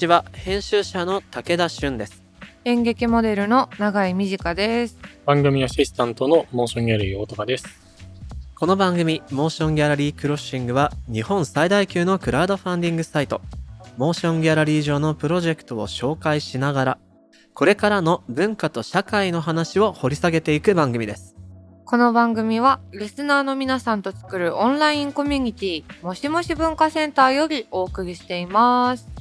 こんにちは編集者の武田俊です演劇モデルの永井美智香です。番組アシスタントのモーションギャラリー大高です。この番組モーションギャラリークロッシングは日本最大級のクラウドファンディングサイトモーションギャラリー上のプロジェクトを紹介しながらこれからの文化と社会の話を掘り下げていく番組ですこの番組はリスナーの皆さんと作るオンラインコミュニティもしもし文化センターよりお送りしています。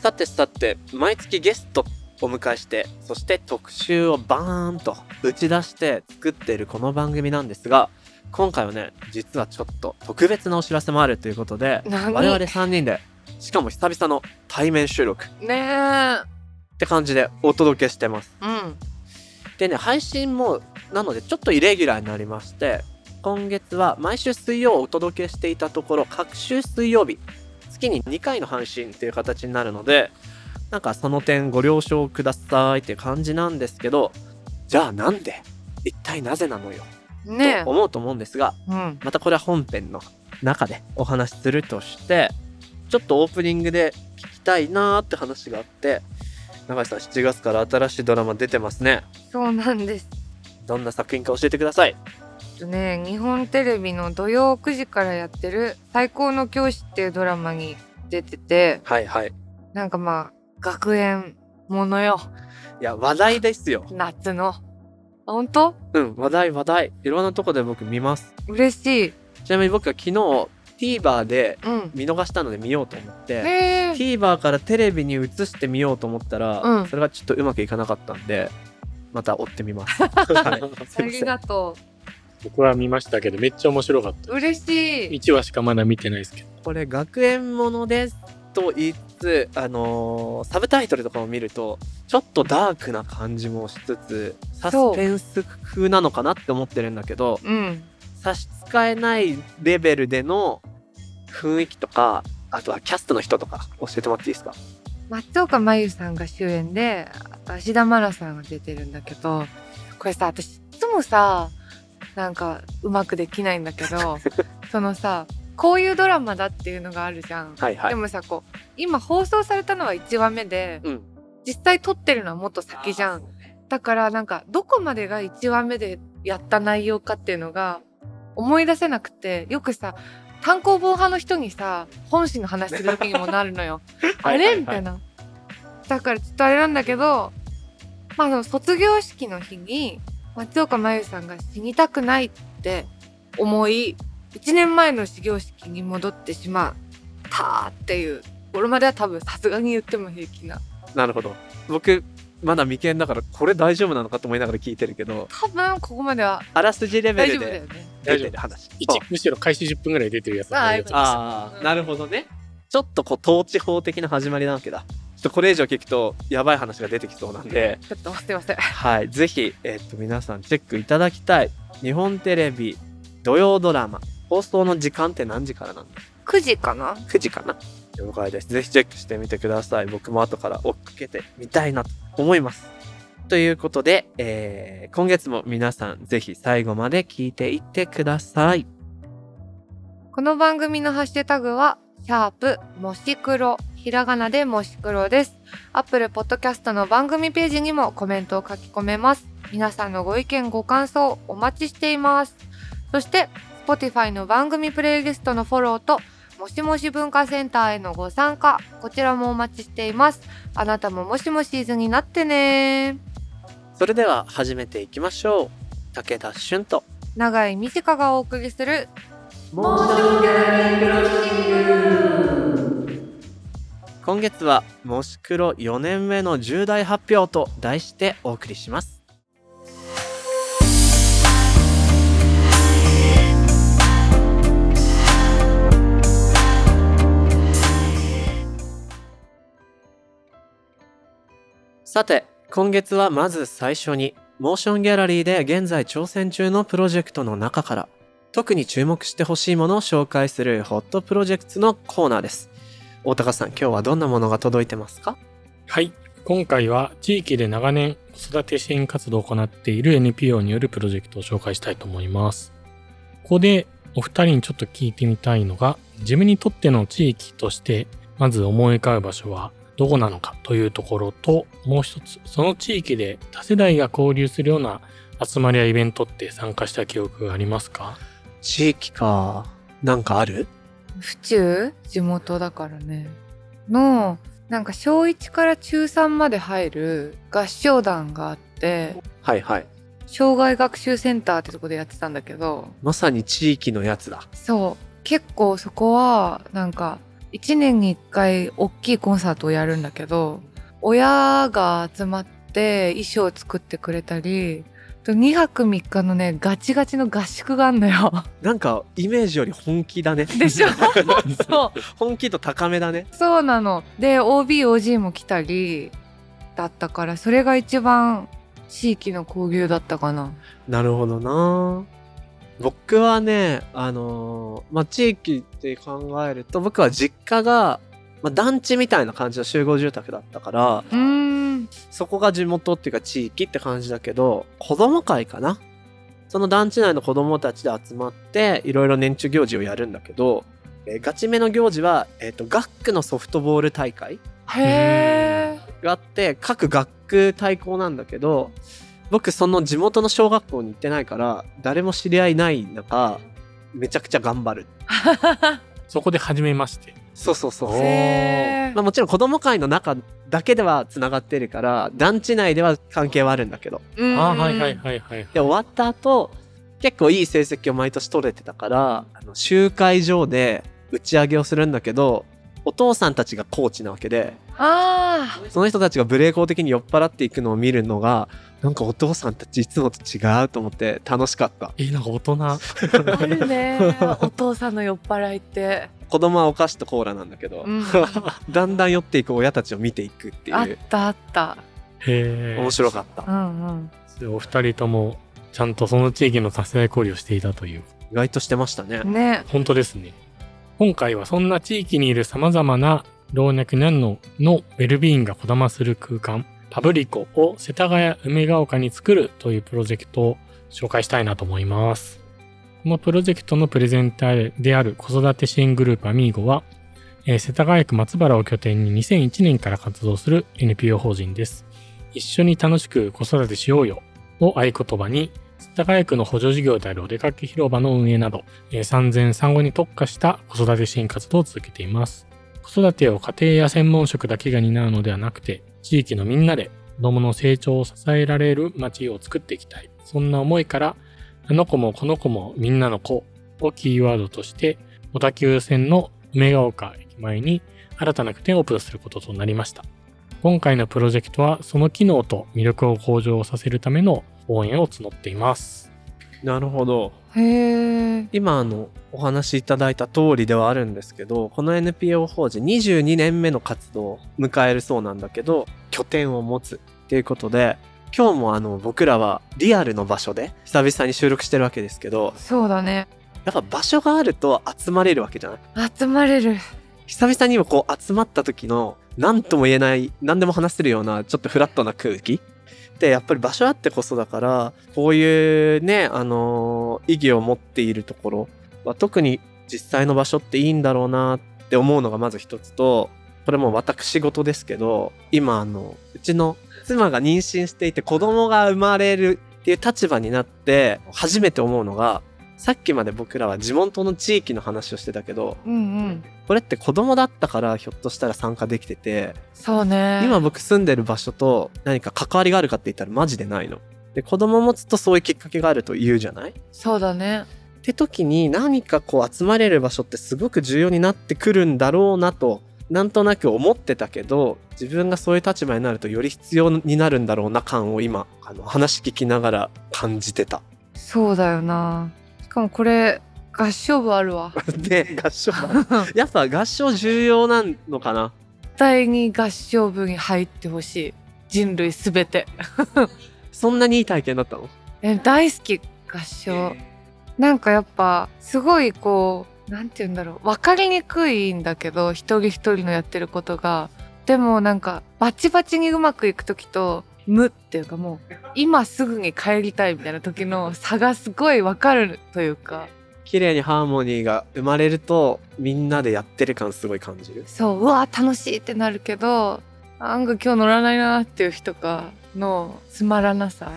さてさて毎月ゲストお迎えしてそして特集をバーンと打ち出して作っているこの番組なんですが今回はね実はちょっと特別なお知らせもあるということで何？我々3人でしかも久々の対面収録ねえ。って感じでお届けしてますうん。でね配信もなのでちょっとイレギュラーになりまして今月は毎週水曜お届けしていたところ各週水曜日月に2回の配信っていう形になるのでなんかその点ご了承くださいって感じなんですけどじゃあなんで一体なぜなのよ？ねと思うと思うんですがえ。うん。またこれは本編の中でお話しするとしてちょっとオープニングで聞きたいなーって話があって永井さん7月から新しいドラマ出てますねそうなんです。どんな作品か教えてくださいとね、日本テレビの土曜9時からやってる最高の教師っていうドラマに出てて、はいはいなんかまあ、学園ものよ。いや話題ですよ夏の。あ本当？うん話題話題いろんなとこで僕見ます嬉しい。ちなみに僕は昨日 TVer でうん。見逃したので見ようと思ってへえ。TVer からテレビに移してみようと思ったら、うんそれがちょっとうまくいかなかったんでまた追ってみます あまりがと僕は見ましたけど、めっちゃ面白かったう。。嬉しい。1話しかまだ見てないですけど。これ学園ものですと言いつつ、あのーサブタイトルとかを見るとちょっとダークな感じもしつつサスペンス風なのかなって思ってるんだけどうん。差し支えないレベルでの雰囲気とかあとはキャストの人とか教えてもらっていいですか？松岡真優さんが主演で芦田愛菜さんが出てるんだけどこれさ私いつもさなんかうまくできないんだけど そのさこういうドラマだっていうのがあるじゃん。はいはいでもさこう今放送されたのは1話目で、うん実際撮ってるのはもっと先じゃん。だからなんかどこまでが1話目でやった内容かっていうのが思い出せなくてよくさ単行本派の人にさ本誌の話する時にもなるのよ。あれ？みたいな。だからちょっとあれなんだけどまあ卒業式の日に松岡真優さんが死にたくないって思い1年前の始業式に戻ってしまったっていうこれまでは多分さすがに言っても平気な。なるほど。僕まだ未見だからこれ大丈夫なのかと思いながら聞いてるけど。多分ここまではあらすじレベ大ルで。丈夫。だよね。出てる話。一むしろ開始10分ぐらい出てるやつああなるほどね。ちょっとこう統治法的な始まりなわけだちょっとこれ以上聞くとやばい話が出てきそうなんで。ちょっとすいません。はいぜひ、えっと皆さんチェックいただきたい。日本テレビ土曜ドラマ。放送の時間って何時からなんだ？9時かな？9時かな？了解です。ぜひチェックしてみてください。僕も後から追っかけてみたいなと思います。ということで、えー今月も皆さんぜひ最後まで聞いていってください。この番組のハッシュタグは、シャープもし黒、ひらがなでもし黒です。アップルポッドキャストの番組ページにもコメントを書き込めます。皆さんのご意見ご感想お待ちしています。そして、Spotify の番組プレイリストのフォローと、もしもし文化センターへのご参加、こちらもお待ちしています。あなたももしもしーずになってねそれでは始めていきましょう武田俊と長井美智香がお送りする今月は「もし黒4年目の重大発表」と題してお送りします。さて今月はまず最初にモーションギャラリーで現在挑戦中のプロジェクトの中から特に注目してほしいものを紹介するホットプロジェクトのコーナーです。大高さん今日はどんなものが届いてますか？はい。今回は地域で長年子育て支援活動を行っている NPO によるプロジェクトを紹介したいと思います。ここでお二人にちょっと聞いてみたいのが、自分にとっての地域として、まず思い浮かぶ場所はどこなのかというところと、もう一つ、その地域で多世代が交流するような集まりやイベントって参加した記憶がありますか？地域か。なんかある？府中地元だからね。の、なんか小1から中3まで入る合唱団があって、はいはい。障害学習センターってとこでやってたんだけど、まさに地域のやつだ。そう。結構そこは、なんか、1年に1回大きいコンサートをやるんだけど、親が集まって衣装を作ってくれたり、と2泊3日のね、ガチガチの合宿があんのよ。なんかイメージより本気だね。でしょ？そう。本気度高めだね。そうなの。で、OB、OG も来たり、だったから、それが一番地域の交流だったかな。なるほどな僕はね、あのーまあ、地域って考えると、僕は実家が、まあ、団地みたいな感じの集合住宅だったから、うーん。そこが地元っていうか地域って感じだけど、子供会かな？その団地内の子供たちで集まって、いろいろ年中行事をやるんだけど、えーガチめの行事は、えっ、と、学区のソフトボール大会へー。があって、各学区対抗なんだけど、僕その地元の小学校に行ってないから、誰も知り合いない中、めちゃくちゃ頑張る。そこで初めまして。そうそうそう。まあもちろん子供会の中だけでは繋がってるから、団地内では関係はあるんだけど。うんあーはいはいはいはい。で、終わった後、結構いい成績を毎年取れてたから、あの集会場で打ち上げをするんだけど、お父さんたちがコーチなわけで、あその人たちがブレーコー的に酔っ払っていくのを見るのが、なんかお父さんたちいつもと違うと思って楽しかった。え、なんか大人。あ。あるね。お父さんの酔っ払いって。子供はお菓子とコーラなんだけど、うん。だんだん酔っていく親たちを見ていくっていう、あったあった。へえ。面白かった。うんうん。お二人とも、ちゃんとその地域の多世代交流をしていたという。意外としてましたね。ね。本当ですね。今回はそんな地域にいる様々な老若男女のウェルビーイングがこだまする空間、パブリコを世田谷梅ヶ丘に作るというプロジェクトを紹介したいなと思います。このプロジェクトのプレゼンターである子育て支援グループアミーゴは、えー世田谷区松原を拠点に2001年から活動する NPO 法人です。一緒に楽しく子育てしようよを合言葉に、世田谷区の補助事業であるお出かけ広場の運営など、えー産前産後に特化した子育て支援活動を続けています。子育てを家庭や専門職だけが担うのではなくて、地域のみんなで子供の成長を支えられる街を作っていきたい。そんな思いから、あの子もこの子もみんなの子をキーワードとして、小田急線の梅ヶ丘駅前に新たな拠点をオープンすることとなりました。今回のプロジェクトはその機能と魅力を向上させるための応援を募っています。なるほど。へえ。今あのお話しいただいた通りではあるんですけどこの NPO 法人22年目の活動を迎えるそうなんだけど拠点を持つっていうことで今日もあの僕らはリアルの場所で久々に収録してるわけですけどそうだね。やっぱ場所があると集まれるわけじゃない？集まれる。久々にもこう集まった時の何とも言えない何でも話せるようなちょっとフラットな空気？ってやっぱり場所あってこそだからこういうねあのー意義を持っているところは特に実際の場所っていいんだろうなって思うのがまず一つとこれも私事ですけど今あのうちの妻が妊娠していて子供が生まれるっていう立場になって初めて思うのがさっきまで僕らは地元の地域の話をしてたけどうんうん。これって子供だったからひょっとしたら参加できてて、そうね。今僕住んでる場所と何か関わりがあるかって言ったらマジでないの。で、子供持つとそういうきっかけがあると言うじゃない？っそうだね。て時に何かこう集まれる場所ってすごく重要になってくるんだろうなと、なんとなく思ってたけど、自分がそういう立場になるとより必要になるんだろうな感を今、あの話聞きながら感じてた。そうだよな。しかもこれ、合唱部あるわ。で、合唱だ。やっぱ合唱重要なのかな？絶対に合唱部に入ってほしい。人類すべて。そんなにいい体験だったの？え大好き合唱なんかやっぱすごいこうなんて言うんだろう。分かりにくいんだけど一人一人のやってることが。でもなんかバチバチにうまくいく時と無っていうかもう今すぐに帰りたいみたいな時の差がすごい分かるというか。綺麗にハーモニーが生まれるとみんなでやってる感すごい感じる。そううわ楽しいってなるけどなんか今日乗らないなっていう日とかのつまらなさ。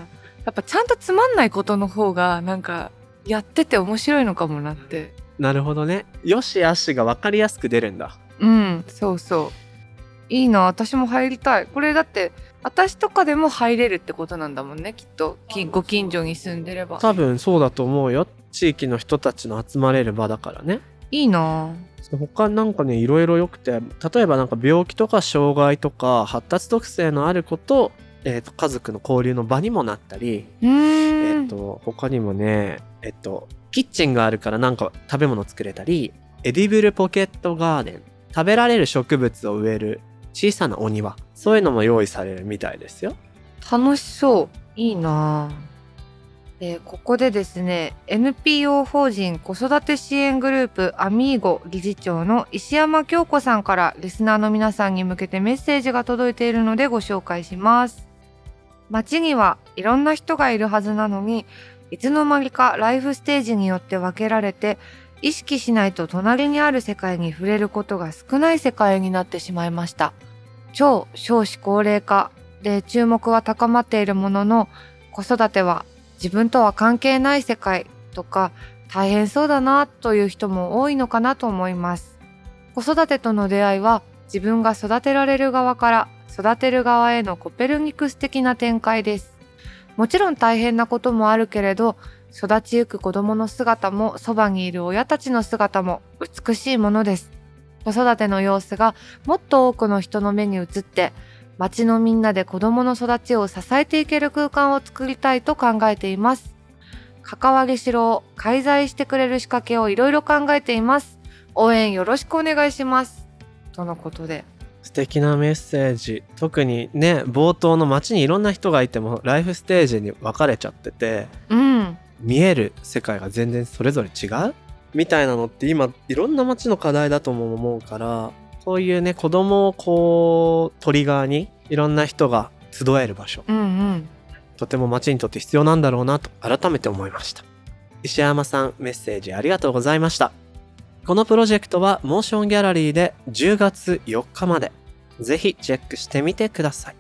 やっぱちゃんとつまんないことの方がなんかやってて面白いのかもなってなるほどね。よしあしが分かりやすく出るんだ。うんそうそう。いいな私も入りたい。これだって私とかでも入れるってことなんだもんねきっと。きご近所に住んでれば。多分そうだと思うよ。地域の人たちの集まれる場だからね。いいな。他なんかねいろいろ良くて例えばなんか病気とか障害とか発達特性のある子と,、えーと家族の交流の場にもなったり、えっと他にもねえっとキッチンがあるからなんか食べ物作れたりエディブルポケットガーデン食べられる植物を植える小さなお庭そういうのも用意されるみたいですよ。楽しそう。いいな。あでここでですね NPO 法人子育て支援グループアミーゴ理事長の石山京子さんからリスナーの皆さんに向けてメッセージが届いているのでご紹介します。街にはいろんな人がいるはずなのにいつの間にかライフステージによって分けられて意識しないと隣にある世界に触れることが少ない世界になってしまいました。超少子高齢化で注目は高まっているものの子育ては自分とは関係ない世界とか大変そうだなという人も多いのかなと思います。子育てとの出会いは自分が育てられる側から育てる側へのコペルニクス的な展開です。もちろん大変なこともあるけれど育ちゆく子供の姿もそばにいる親たちの姿も美しいものです。子育ての様子がもっと多くの人の目に映って町のみんなで子供の育ちを支えていける空間を作りたいと考えています。関わりしろを介在してくれる仕掛けをいろいろ考えています。応援よろしくお願いします。とのことで。素敵なメッセージ。特にね冒頭の街にいろんな人がいてもライフステージに分かれちゃっててうん。見える世界が全然それぞれ違う？みたいなのって今いろんな街の課題だとも思うからそういうね子供をこうトリガーにいろんな人が集える場所。うんうん。とても街にとって必要なんだろうなと改めて思いました。石山さんメッセージありがとうございましたこのプロジェクトはモーションギャラリーで10月4日まで。ぜひチェックしてみてください。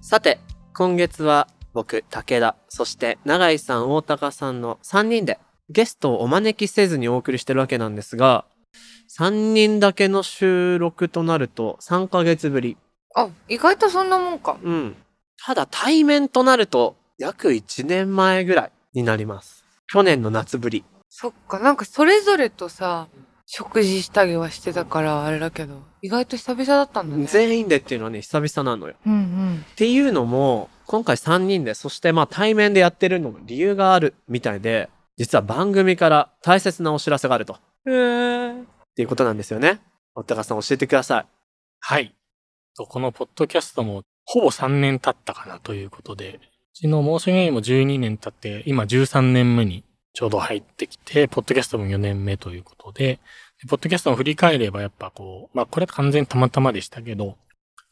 さて今月は僕武田そして永井さん大高さんの3人でゲストをお招きせずにお送りしてるわけなんですが3人だけの収録となると3ヶ月ぶり。あ意外とそんなもんか。うん。ただ対面となると約1年前ぐらいになります。去年の夏ぶり。そっか。なんかそれぞれとさ食事したりはしてたからあれだけど意外と久々だったんだね。全員でっていうのはね久々なのよ。うんうん。っていうのも今回3人でそしてまあ対面でやってるのも理由があるみたいで実は番組から大切なお知らせがあると。へえっていうことなんですよね。おたかさん教えてください。はい。このポッドキャストもほぼ3年経ったかなということで、うちのモーションゲームも12年経って、今13年目にちょうど入ってきて、ポッドキャストも4年目ということで、でポッドキャストを振り返ればやっぱこう、まあこれは完全にたまたまでしたけど、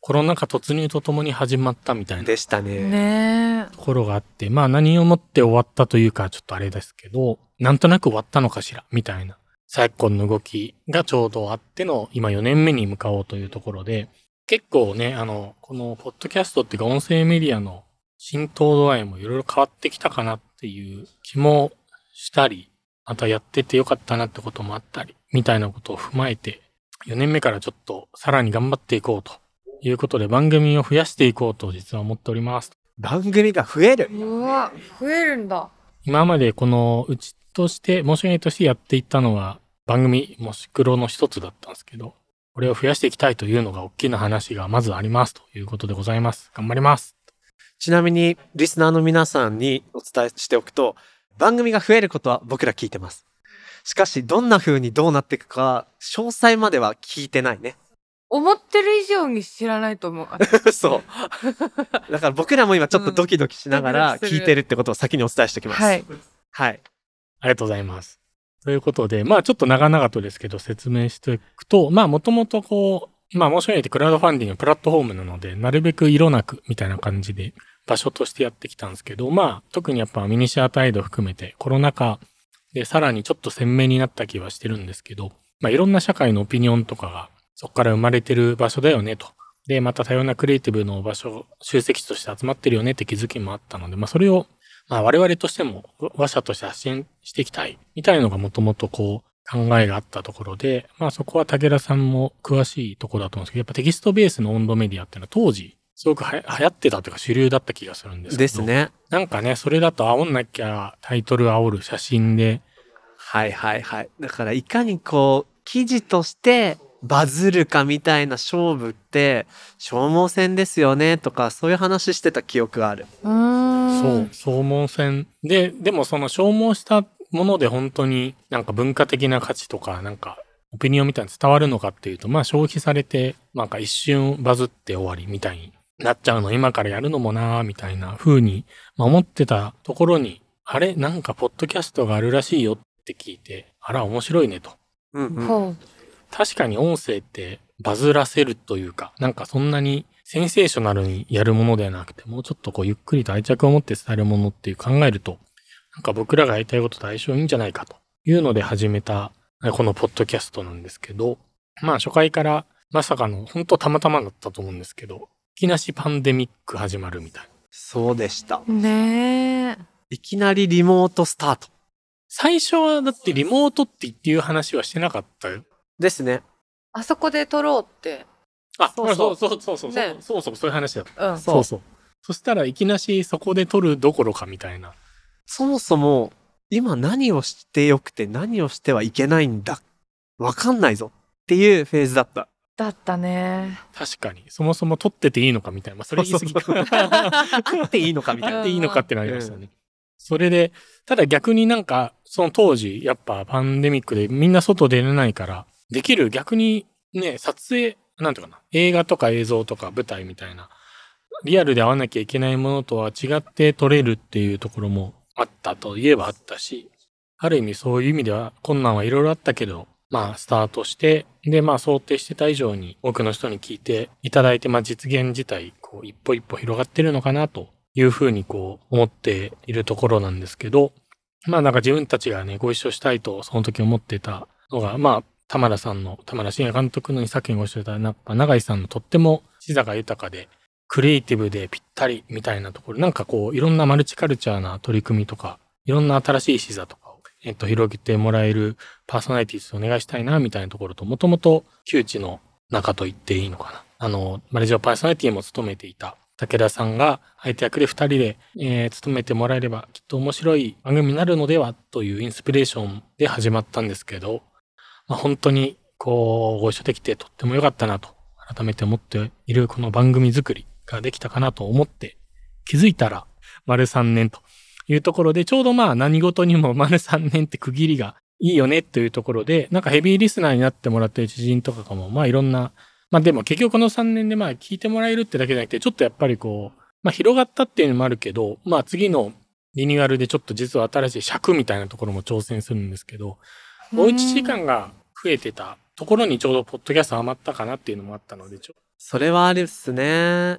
コロナ禍突入とともに始まったみたいなでしたね。ねえ。ところがあって、まあ何をもって終わったというかちょっとあれですけど、なんとなく終わったのかしら、みたいな昨今の動きがちょうどあっての今4年目に向かおうというところで、結構ね、あの、このポッドキャストっていうか音声メディアの浸透度合いもいろいろ変わってきたかなっていう気もしたり、またやっててよかったなってこともあったり、みたいなことを踏まえて、4年目からちょっとさらに頑張っていこうということで番組を増やしていこうと実は思っております。番組が増えるうわ増えるんだ今までこのうちとして、申し訳ないとしてやっていったのは番組もし黒の一つだったんですけど、これを増やしていきたいというのが大きな話がまずありますということでございます。頑張ります。ちなみにリスナーの皆さんにお伝えしておくと番組が増えることは僕ら聞いてますしかしどんな風にどうなっていくか詳細までは聞いてないね思ってる以上に知らないと思う。あ そう。だから僕らも今ちょっとドキドキしながら聞いてるってことを先にお伝えしておきます、はい。はい。ありがとうございます。ということで、まあちょっと長々とですけど説明していくと、まあもともとこう、まあ申し訳ないってクラウドファンディングのプラットフォームなので、なるべく色なくみたいな感じで場所としてやってきたんですけど、まあ特にやっぱミニシアタイド含めてコロナ禍でさらにちょっと鮮明になった気はしてるんですけど、まあいろんな社会のオピニオンとかがそこから生まれてる場所だよねと。で、また多様なクリエイティブの場所、集積地として集まってるよねって気づきもあったので、まあそれをまあ我々としても話者として発信していきたいみたいのがもともとこう考えがあったところで、まあそこは武田さんも詳しいところだと思うんですけど、やっぱテキストベースの温度メディアっていうのは当時すごくは流行ってたというか主流だった気がするんですけど。です。ね。なんかね、それだと煽んなきゃタイトル煽る写真で、はいはいはい。だからいかにこう、記事としてバズるかみたいな勝負って消耗戦ですよねとかそういう話してた記憶がある。う。そう、消耗戦。で、でもその消耗したもので本当になんか文化的な価値とか、なんかオピニオンみたいに伝わるのかっていうと、まあ消費されて、なんか一瞬バズって終わりみたいになっちゃうの、今からやるのもなーみたいな風に、まあ、思ってたところに、あれ？なんかポッドキャストがあるらしいよって聞いて、あら面白いねと。うんうん。確かに音声ってバズらせるというか、なんかそんなにセンセーショナルにやるものではなくて、もうちょっとこうゆっくりと愛着を持って伝えるものっていう考えると、なんか僕らがやりたいことと相性いいんじゃないかというので始めた、このポッドキャストなんですけど、まあ初回からまさかの、本当たまたまだったと思うんですけど、いきなしパンデミック始まるみたいな。そうでした。ねえ。いきなりリモートスタート。最初はだってリモートっていう話はしてなかったよ。ですね。あそこで撮ろうって。あ、そうそうそうそうそうそう、ねそうそうそういう話だった。うん。そうそうそう。そしたらいきなしそこで撮るどころかみたいな。そもそも今何をしてよくて何をしてはいけないんだ。わかんないぞっていうフェーズだった。だったね。確かに。そもそも撮ってていいのかみたいな。まあ、それ言い過ぎそうそうか。あっていいのかみたいな。やっていいのかってなりましたね。それで、ただ逆になんか、その当時、やっぱパンデミックでみんな外出れないから、できる逆にね、撮影、なんていうかな、映画とか映像とか舞台みたいな、リアルで会わなきゃいけないものとは違って撮れるっていうところもあったといえばあったし、ある意味そういう意味では困難はいろいろあったけど、まあスタートして、でまあ想定してた以上に多くの人に聞いていただいて、まあ実現自体、こう一歩一歩広がってるのかなというふうにこう思っているところなんですけど、まあなんか自分たちがね、ご一緒したいとその時思ってたのが、まあ田村さんの、田村真也監督のに作品ご一緒したやっぱ永井さんのとっても視座が豊かで、クリエイティブでぴったりみたいなところ、なんかこういろんなマルチカルチャーな取り組みとか、いろんな新しい視座とかを、えっと、広げてもらえるパーソナリティーズお願いしたいなみたいなところと、もともと窮地の中と言っていいのかな。あの、マレージオパーソナリティも務めていた武田さんが相手役で二人で、えー務めてもらえればきっと面白い番組になるのではというインスピレーションで始まったんですけど、まあ、本当にこうご一緒できてとっても良かったなと改めて思っているこの番組作りができたかなと思って気づいたら丸3年というところでちょうどまあ何事にも 丸3年って区切りがいいよねというところでなんかヘビーリスナーになってもらってる知人とかもまあいろんなまあでも結局この3年でまあ聞いてもらえるってだけじゃなくてちょっとやっぱりこうまあ広がったっていうのもあるけどまあ次のリニューアルでちょっと実は新しい尺みたいなところも挑戦するんですけどおうち時間が増えてたところにちょうどポッドキャストハマったかなっていうのもあったので、ちょそれはあれですね。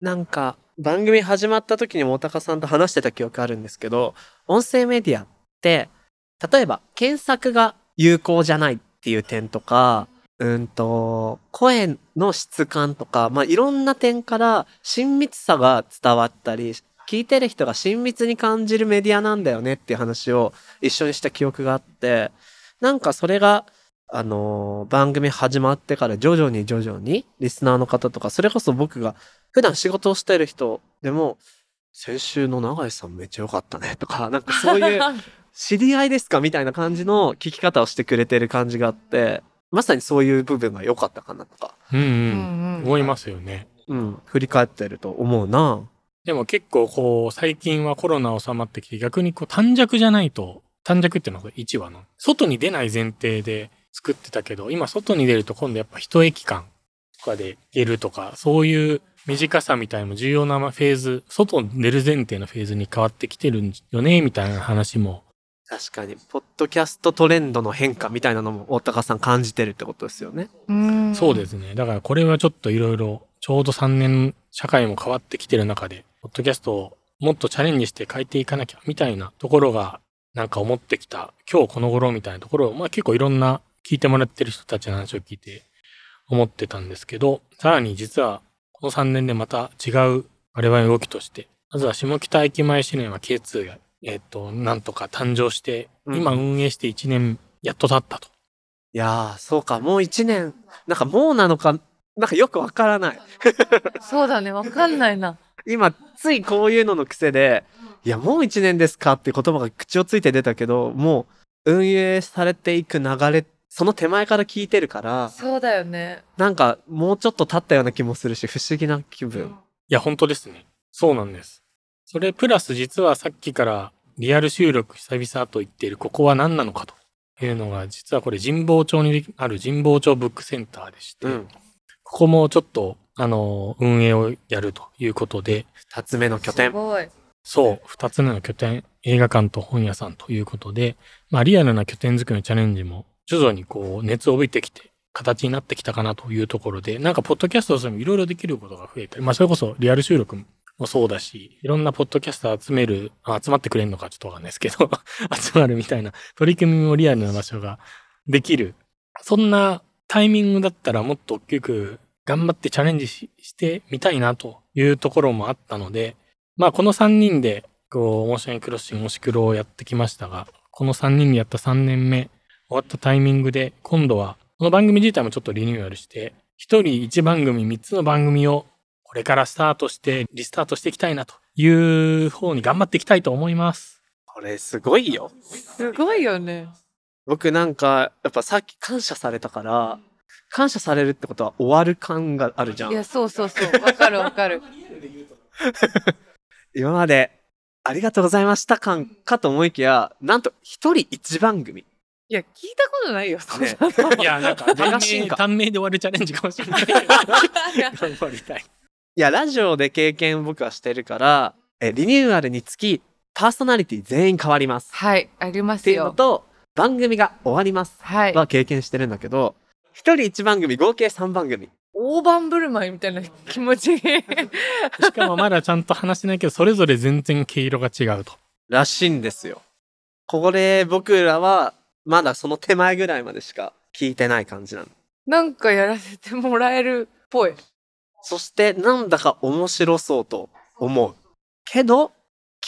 なんか、番組始まった時にも大高さんと話してた記憶あるんですけど、音声メディアって、例えば、検索が有効じゃないっていう点とか、うんと、声の質感とか、まあ、いろんな点から親密さが伝わったり、聞いてる人が親密に感じるメディアなんだよねっていう話を一緒にした記憶があって、なんかそれが、あのー番組始まってから徐々に徐々にリスナーの方とか、それこそ僕が普段仕事をしてる人でも、先週の永井さんめっちゃ良かったねとか、なんかそういう 知り合いですかみたいな感じの聞き方をしてくれてる感じがあって、まさにそういう部分が良かったかなとか、うんう、うんん思いますよね。うん、振り返ってると思うな。でも結構こう、最近はコロナ収まってきて、逆にこう短尺じゃないと、短尺っていうのは1話の、外に出ない前提で作ってたけど、今外に出ると今度やっぱ一駅間とかで出るとか、そういう短さみたいなのも重要なフェーズ、外に出る前提のフェーズに変わってきてるんよね、みたいな話も確かに、ポッドキャストトレンドの変化みたいなのも大高さん感じてるってことですよね。うんそうですね。だからこれはちょっといろいろ、ちょうど3年社会も変わってきてる中で、ポッドキャストをもっとチャレンジして変えていかなきゃみたいなところが、なんか思ってきた、今日この頃みたいなところを、まあ結構いろんな聞いてもらってる人たちの話を聞いて思ってたんですけど、さらに実はこの3年でまた違う我々の動きとして、まずは下北駅前試練は K2 が、えっ、と、なんとか誕生して、うん今運営して1年やっと経ったと。いやー、そうか、もう一年、なんかもうなのか、なんかよくわからない。そうだねわかんないな 今、ついこういうのの癖で、いや、もう一年ですかって言葉が口をついて出たけど、もう運営されていく流れ、その手前から聞いてるから、そうだよねなんかもうちょっと経ったような気もするし、不思議な気分。いや、本当ですね。そうなんです。それプラス実はさっきからリアル収録久々と言っているここは何なのかというのが実はこれ神保町にある神保町ブックセンターでして、うん。ここもちょっとあの運営をやるということで、二つ目の拠す点。ごいそう、二つ目の拠点、映画館と本屋さんということで、まあリアルな拠点作りのチャレンジも徐々にこう熱を帯びてきて、形になってきたかなというところで、なんかポッドキャストとしてもいろいろできることが増えたり、まあそれこそリアル収録もそうだし、いろんなポッドキャスター集める、集まってくれるのかちょっとわかんないですけど、集まるみたいな取り組みもリアルな場所ができる。そんなタイミングだったらもっと大きく頑張ってチャレンジしてみたいなというところもあったので、まあこの3人で、こう、モーションクロッシング、モシクロをやってきましたが、この3人でやった3年目、終わったタイミングで、今度は、この番組自体もちょっとリニューアルして、1人1番組、3つの番組を、これからスタートして、リスタートしていきたいなという方に頑張っていきたいと思います。これすごいよ。すごいよね僕なんか、やっぱさっき感謝されたから、感謝されるってことは終わる感があるじゃん。いやそうそうそうわかるわかる 今までありがとうございました感かと思いきや、なんと一人一番組。いや聞いたことないよそんなねの いや、なんか、短命流しんか？短命で終わるチャレンジかもしれないけど。頑張りたい。いや、ラジオで経験僕はしてるから、えリニューアルにつき、パーソナリティ全員変わります。はいありまっていうのすよと、番組が終わります。はいは経験してるんだけど、一人一番組、合計三番組。大盤振る舞いみたいな気持ち しかもまだちゃんと話してないけど、それぞれ全然毛色が違うと。らしいんですよ。これ、僕らは、まだその手前ぐらいまでしか聞いてない感じなの。なんかやらせてもらえるっぽいそして、なんだか面白そうと思う。けど、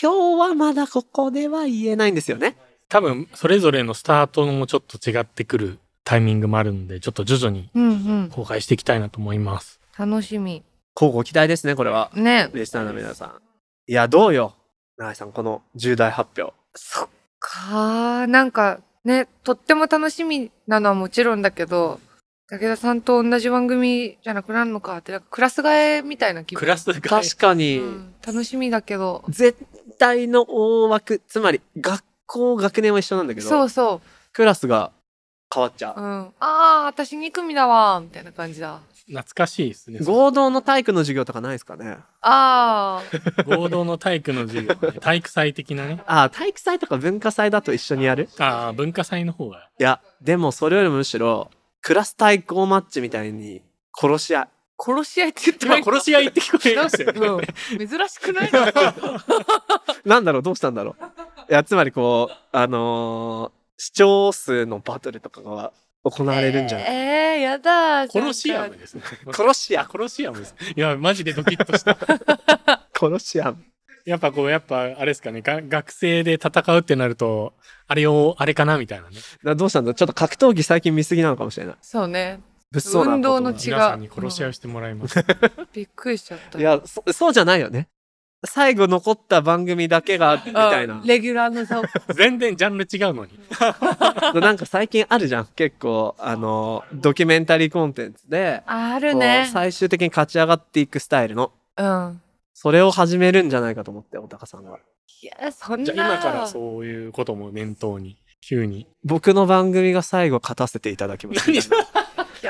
今日はまだここでは言えないんですよね。多分、それぞれのスタートもちょっと違ってくるタイミングもあるんで、ちょっと徐々にうんうん。公開していきたいなと思います。楽しみ。交互期待ですね、これは。ね。リスナーの皆さん。いや、どうよ。永井さん、この重大発表。そっかー。なんかねとっても楽しみなのはもちろんだけど武田さんと同じ番組じゃなくなるのかってなんかクラス替えみたいな気分。クラスが確かに、うん、楽しみだけど。絶対の大枠、つまり、学校、学年は一緒なんだけど、そうそクラスが変わっちゃう、うん、ああ私2組だわーみたいな感じだ懐かしいですねう。。合同の体育の授業とかないですかねああ 合同の体育の授業、ね、体育祭的なね。ああ、体育祭とか文化祭だと一緒にやる？ああ、文化祭の方が。いや、でもそれよりもむしろ、クラス対抗マッチみたいに殺し合い。殺し合いって言って今、殺し合いって聞こえましたよね。うん、珍しくない なんだろう？どうしたんだろう？いや、つまりこう、あのー視聴数のバトルとかが行われるんじゃない、えー、やだコロシアムですね。殺し合あ、コロシアムです。いや、マジでドキッとした。殺し合う。やっぱこう、やっぱ、あれですかね、が学生で戦うってなると、あれを、あれかなみたいなね。などうしたんだ？ちょっと格闘技最近見すぎなのかもしれない。そうね物騒な運動の違う皆さんに殺し合いをしてもらいます。びっくりしちゃったいやそ、そうじゃないよね。最後残った番組だけが、みたいなうん。レギュラーの座を 全然ジャンル違うのに。なんか最近あるじゃん。結構、あの、ドキュメンタリーコンテンツで、あるね最終的に勝ち上がっていくスタイルの、うんそれを始めるんじゃないかと思って、小高さんが。いやそんなじゃあ今からそういうことも念頭に、急に。僕の番組が最後勝たせていただきます。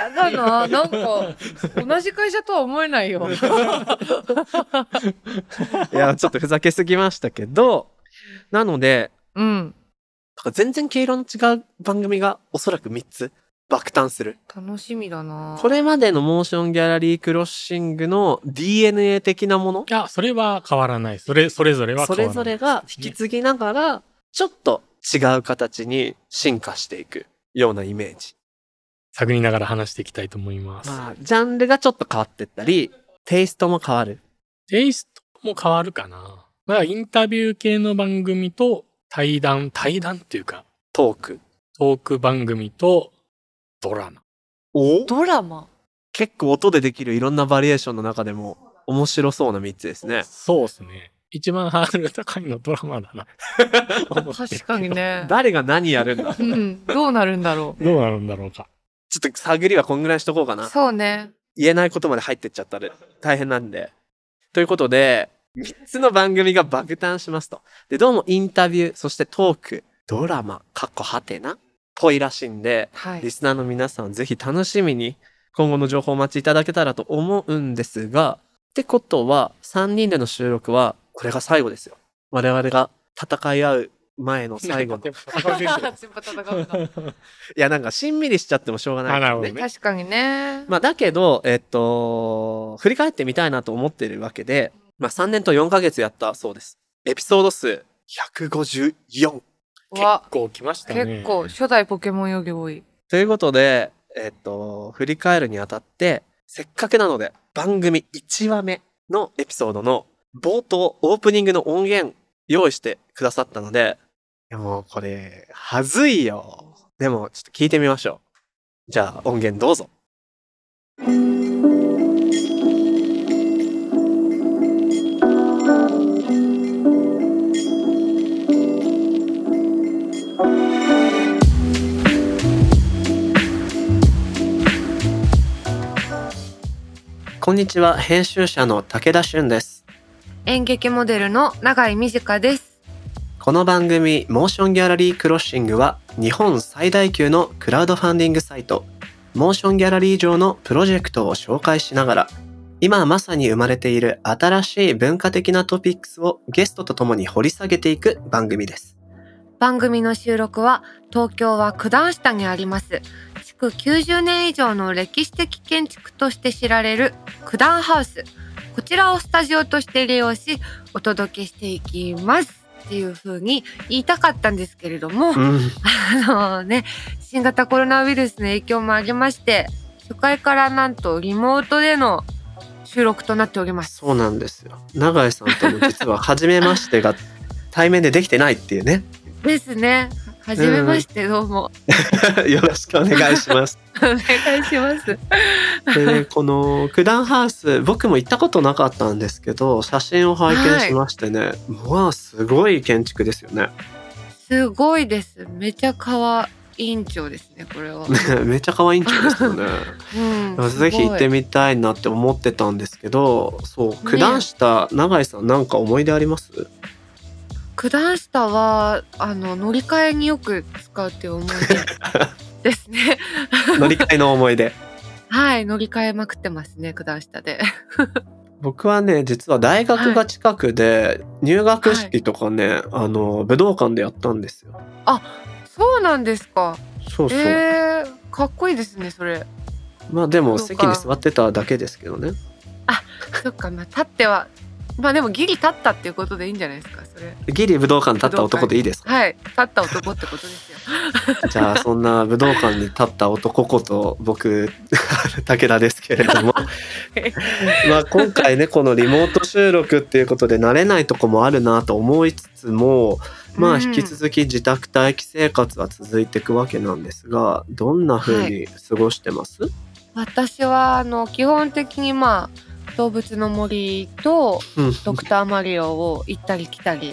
やだななんか同じ会社とは思えないよいや、ちょっとふざけすぎましたけど、なので、うん全然毛色の違う番組がおそらく3つ爆誕する。楽しみだなこれまでのモーションギャラリークロッシングの DNA 的なもの？いや、それは変わらない。それ、それぞれはそ変わらない。れぞれが引き継ぎながら、ちょっと違う形に進化していくようなイメージ。探りながら話していきたいと思います。まあ、ジャンルがちょっと変わってったり、テイストも変わる。テイストも変わるかな。まあ、インタビュー系の番組と対談、対談っていうか、トーク。トーク番組とドラマ。お？ドラマ？結構音でできるいろんなバリエーションの中でも面白そうな3つですね。そうですね。一番ハードル高いのドラマだな。確かに。ね誰が何やるんだうんどうなるんだろどうなるんだろうか。ちょっと探りはこんぐらいしとこうかうな。そうね言えないことまで入ってっちゃったら大変なんで。ということで、3つの番組が爆誕しますと。で、どうもインタビュー、そしてトーク、ドラマ、過去はてな、っぽいらしいんで、はいリスナーの皆さんぜひ楽しみに今後の情報をお待ちいただけたらと思うんですが、ってことは3人での収録はこれが最後ですよ。我々が戦い合う前の最後の。いやなんかしんみりしちゃってもしょうがないねあなるほど。ね確かにねまあだけど、えっと、振り返ってみたいなと思ってるわけで、まあ3年と4ヶ月やったそうです。エピソード数154。わ結構来ましたね。結構初代ポケモンより多いということで、えっと、振り返るにあたって、せっかくなので、番組1話目のエピソードの冒頭、オープニングの音源用意してくださったので、いやもうこれ、はずいよ。でも、ちょっと聞いてみましょう。じゃあ、音源どうぞ。こんにちは、編集者の武田俊です。演劇モデルの永井美智香ですこの番組モーションギャラリークロッシングは日本最大級のクラウドファンディングサイト。モーションギャラリー上のプロジェクトを紹介しながら今まさに生まれている新しい文化的なトピックスをゲストと共に掘り下げていく番組です。番組の収録は東京は九段下にあります。築90年以上の歴史的建築として知られる九段ハウス。こちらをスタジオとして利用しお届けしていきます。っていう風に言いたかったんですけれども、うん、あのね新型コロナウイルスの影響もありまして初回からなんとリモートでの収録となっておりますそうなんですよ。永井さんとも実は初めましてが対面でできてないっていうね。ですねはじめましてどうも、よろしくお願いします。お願いしますでね、この九段ハウス僕も行ったことなかったんですけど写真を拝見しましてね、まあすごい建築ですよねすごいです。めちゃ可愛いんちょですね、これは。ね めっちゃ可愛いんちゃですよねうん。ぜひ行ってみみたいなって思ってたんですけどそう九段下永井さんなんか思い出あります？九段下は、あの、乗り換えによく使うっていう思い出ですね。乗り換えの思い出はい、乗り換えまくってますね、九段下で。僕はね実は大学が近くで入学式とかね、あの武道館でやったんですよそうなんですか。そうそう、えー、かっこいいですね、それ。まあでも席に座ってただけですけどねそっか、まあ、立っては、まあでもギリ立ったっていうことでいいんじゃないですか、それ。ギリ武道館に立った男でいいですか？はい、立った男ってことですよ。じゃあそんな武道館に立った男こと僕 武田ですけれども。まあ今回ねこのリモート収録っていうことで慣れないとこもあるなと思いつつもまあうん。引き続き自宅待機生活は続いていくわけなんですがどんな風に過ごしてます、私は、あの、基本的にまあ、動物の森と、うんドクターマリオを行ったり来たり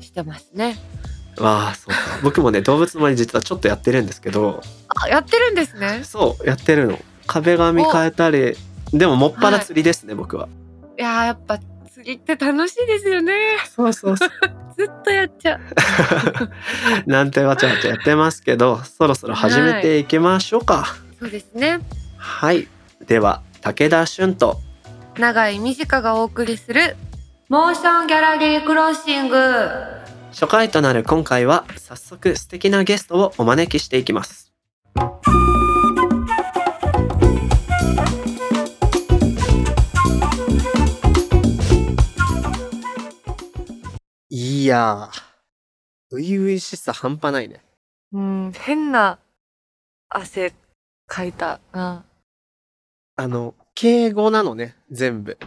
してますね。わあそうか僕もね動物の森実はちょっとやってるんですけどあ、やってるんですね？そうやってるの壁紙変えたりでももっぱら釣りですね、僕はいやーやっぱ釣りって楽しいですよね。そうそうそう ずっとやっちゃう。なんてわちゃわちゃやってますけどそろそろ始めていきましょうかそうですね。はい、では武田俊と長井美智香がお送りするモーションギャラリークロッシング。初回となる今回は早速素敵なゲストをお招きしていきますいやー初々しさ半端ないねうん、変な汗かいたな。あの敬語なのね全部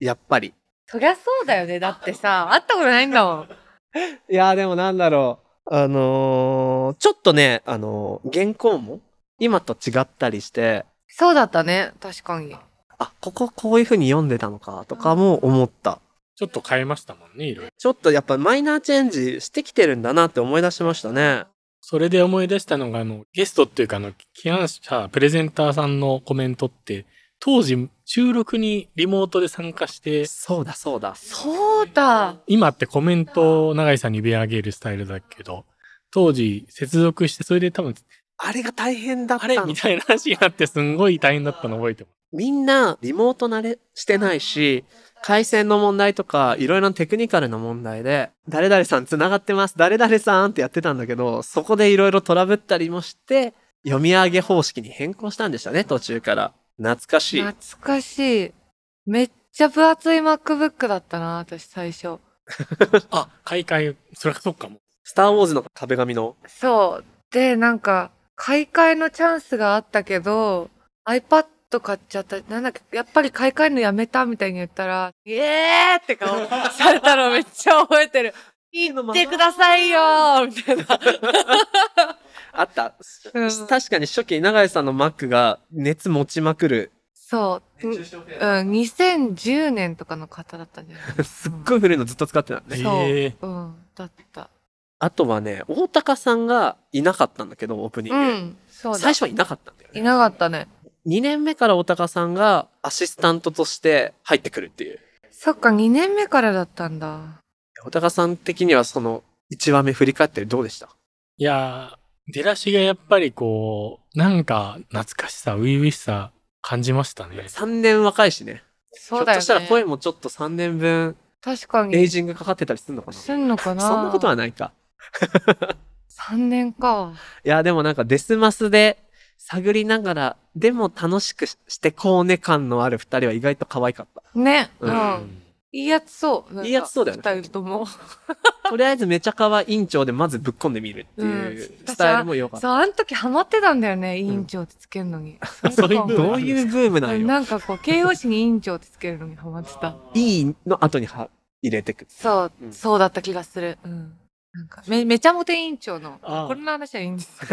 やっぱりそりゃそうだよね。だってさ、会ったことないんだもん。いやーでもなんだろう。あのーちょっとね、あのー原稿も今と違ったりして、そうだったね。確かに。あ、こここういう風に読んでたのかとかも思った。ちょっと変えましたもんね、いろいろ。ちょっとやっぱマイナーチェンジしてきてるんだなって思い出しましたね。それで思い出したのが、あの、ゲストっていうか、あの、起案者、プレゼンターさんのコメントって、当時、収録にリモートで参加して、そうだそうだ。そうだ。今ってコメントを永井さんに指上げるスタイルだけど、当時、接続して、それで多分、あれが大変だったのあれ？み。たいな話があって、すんごい大変だったの覚えてます。みんなリモート慣れしてないし、回線の問題とか、いろいろなテクニカルな問題で、誰々さん繋がってます、誰々さんってやってたんだけど、そこでいろいろトラブったりもして、読み上げ方式に変更したんでしたね、途中から。懐かしい。懐かしい。めっちゃ分厚い MacBook だったな、私最初。あ、買い替え、それはそっかも。スターウォーズの壁紙の。そう。で、なんか、買い替えのチャンスがあったけど、iPad 買っちゃった。なんだっけ、やっぱり買い替えるのやめたみたいに言ったら、イエーって顔されたのめっちゃ覚えてる。言ってくださいよーみたいな。あった。うん確かに初期、永井さんの Mac が熱持ちまくる。そう。うん、うん2010年とかの方だったんじゃないすっごい古いのずっと使ってたのね。そううん、だった。あとはね、大高さんがいなかったんだけど、オープニング。うん、そうだ。最初はいなかったんだよね。いなかったね。2年目から大高さんがアシスタントとして入ってくるっていう。そっか、2年目からだったんだ。大高さん的にはその1話目振り返ってどうでした？いやー、出だしがやっぱりこう、なんか懐かしさ、初々しさ感じましたね。?3 年若いしね。そうだよね。ひょっとしたら声もちょっと3年分確かに。エイジングかかってたりするのかな？すんのかな？そんなことはないか。3年か。いや、でもなんかデスマスで探りながら、でも楽しくしてこうね感のある二人は意外と可愛かった。ね。ううんん。いいやつそう。いいやつそうだよね二人とも。とりあえずめちゃかわ委員長でまずぶっ込んでみるっていううんスタイルも良かった。そう、あの時ハマってたんだよね。委員長ってつけるのに。そういう部分どういうブームなんよ。なんかこう、形容詞に委員長ってつけるのにハマってた。いいの後には入れてく。そう、うんそうだった気がする。うん。なんか、め、めちゃモテ委員長の。ああこれの話はいいんです。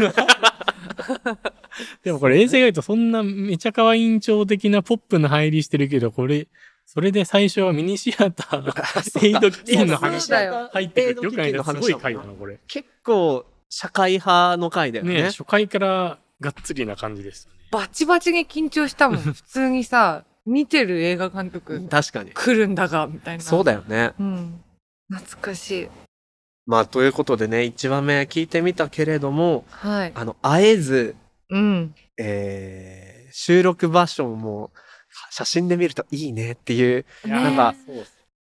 でもこれ衛星が言うとそんなめちゃ可愛い印象的なポップな入りしてるけど、これ、それで最初はミニシアター、エイド基金の話だよ入ってくる。よくないすごい回だな、これ。結構社会派の回だよね。ね初回からがっつりな感じでしたね。バチバチに緊張したもん。普通にさ、見てる映画監督確かに。来るんだが、みたいな。そうだよね。うん。懐かしい。まあ、ということでね、1話目聞いてみたけれども、はい。あの、会えず、うん。えー、収録場所も写真で見るといいねっていう、なんか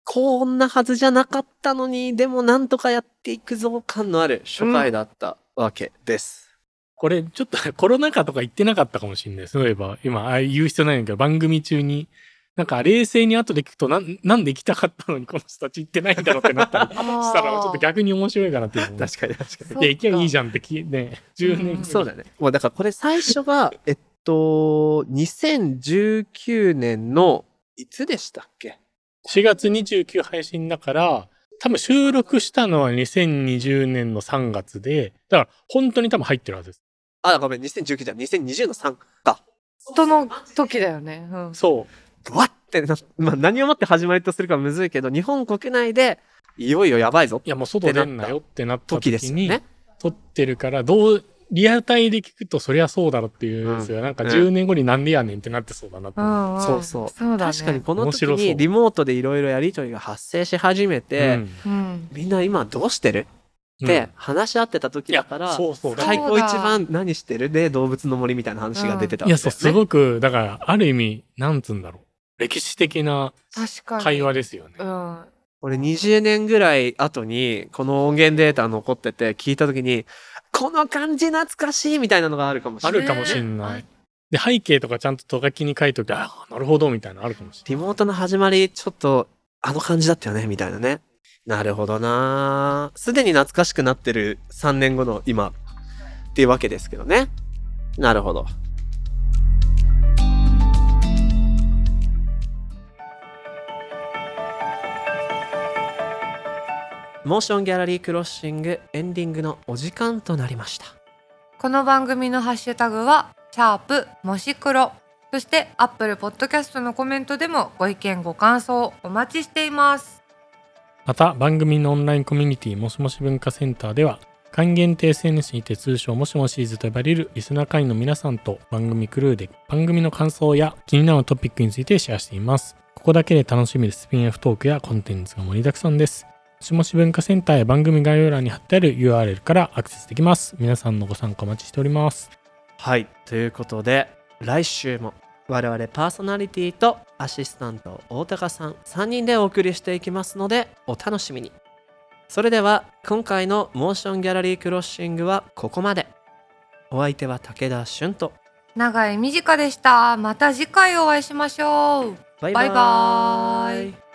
こんなはずじゃなかったのに、でもなんとかやっていくぞ感のある初回だったわけです。これ、ちょっと コロナ禍とか言ってなかったかもしれない。そういえば、今、ああ言う必要ないんだけど、番組中に、なんか冷静に後で聞くと、なんなんで行きたかったのにこの人たち行ってないんだろうってなったり したら、ちょっと逆に面白いかなっていう。確かに確かそういや、行きゃいいじゃんって聞いね、10年後うんにそうだね。もうだからこれ最初が、え っと、2019年の、いつでしたっけ？4月29配信だから、多分収録したのは2020年の3月で、だから本当に多分入ってるはずです。あ、ごめん、2019じゃん、2020の3か。その時だよね。うん。そう。わってな、まあ何をもって始まりとするかむずいけど、日本国内で、いよいよやばいぞいや、もう外出んなよってなった時時に、ですよね。撮ってるから、どう、リアタイで聞くとそりゃそうだろっていう、うんそれはなんかね10年後になんでやねんってなってそうだなとう思う。ん、ん。そうそうそうだね。確かにこの時にリモートでいろいろやりとりが発生し始めて、うんうん。みんな今どうしてる？って話し合ってた時だから、そうそう。だ開口一番何してる？で動物の森みたいな話が出てたわいや、そう。すごく、だから、ある意味、なんつうんだろう。歴史的な確かに。会話ですよね。うん。俺20年ぐらい後にこの音源データ残ってて聞いた時にこの感じ懐かしいみたいなのがあるかもしれない。あるかもしれない。で、背景とかちゃんととがきに書いといて、ああ、なるほど、みたいなのあるかもしれリモートの始まりちょっとあの感じだったよねみたいなね。なるほどな。すでに懐かしくなってる3年後の今。っていうわけですけどね。なるほどモーションギャラリークロッシングエンディングのお時間となりましたこの番組のハッシュタグは、シャープもし黒。そして、アップルポッドキャストのコメントでもご意見ご感想お待ちしています。また、番組のオンラインコミュニティもしもし文化センターでは、還元定 SNS にて通称もしもしーずと呼ばれるリスナー会員の皆さんと番組クルーで番組の感想や気になるトピックについてシェアしています。ここだけで楽しめるスピンオフトークやコンテンツが盛りだくさんです。もしもし文化センターや番組概要欄に貼ってある URL からアクセスできます。皆さんのご参加お待ちしております。はいということで来週も我々パーソナリティとアシスタント大高さん3人でお送りしていきますのでお楽しみにそれでは今回のモーションギャラリークロッシングはここまでお相手は武田俊と長井美佳でした。また次回お会いしましょう。バイバイバーイ